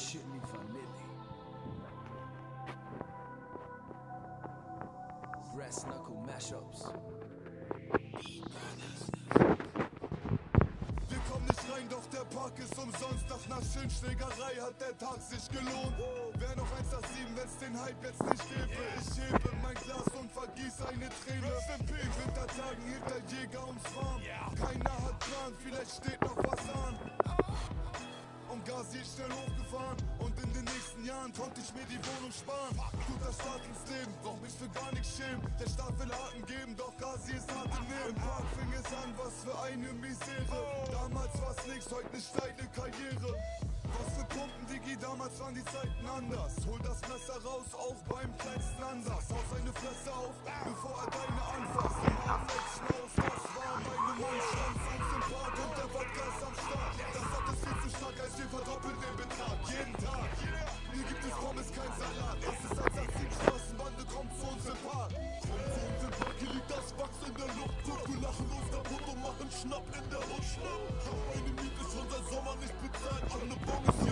Chimney Family. Brass Knuckle Mashups. Wir kommen nicht rein, doch der Park ist umsonst. Nach einer schönen Schlägerei hat der Tag sich gelohnt. Wer noch eins nach sieben, wenn's den Hype jetzt nicht gäbe. Ich hebe mein Glas und vergieß eine Träne. In Wintertagen hielt der Jäger uns warm. Keiner hat Plan, vielleicht steht noch was an. Ist schnell hochgefahren Und in den nächsten Jahren konnte ich mir die Wohnung sparen. Guter Start ins Leben, brauch mich für gar nichts schämen. Der Staat will Haken geben, doch Gazi ist hart im Nehmen. Im Park fing es an, was für eine Misere. Damals war's nix, heute ne steile Karriere. Was für Pumpen, Digi, damals waren die Zeiten anders. Hol das Messer raus, auch beim kleinsten Ansatz. Hau seine Fresse auf, bevor er deine anfasst. Im Haarfleck Jeden Tag, hier gibt es Pommes, kein Salat. Es ist als die Straßenbande kommt zu uns im Park. Kommt zu uns im Park, hier liegt das Wachs in der Luft. Gut, wir lachen uns kaputt und machen Schnapp in der Hut Schnapp Meine Miete ist schon seit Sommer nicht bezahlt. Alle Bon ist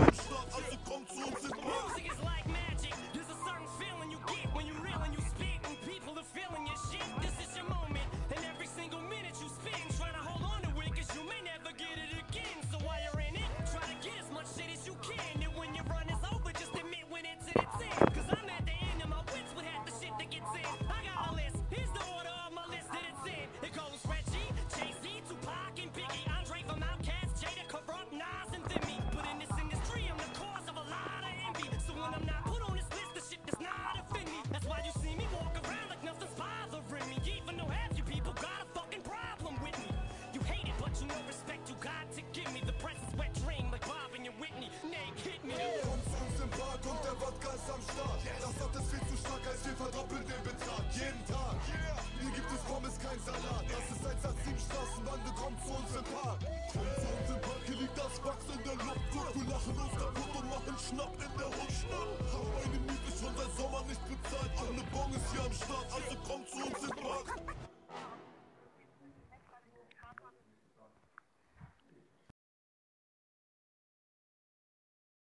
Park, hier liegt das Wachs in der Luft Gut, wir lachen uns kaputt und machen Schnapp in der Hut Schnapp Meine Miete schon seit Sommer nicht bezahlt Alle Bon ist hier am Start, also kommt zu uns im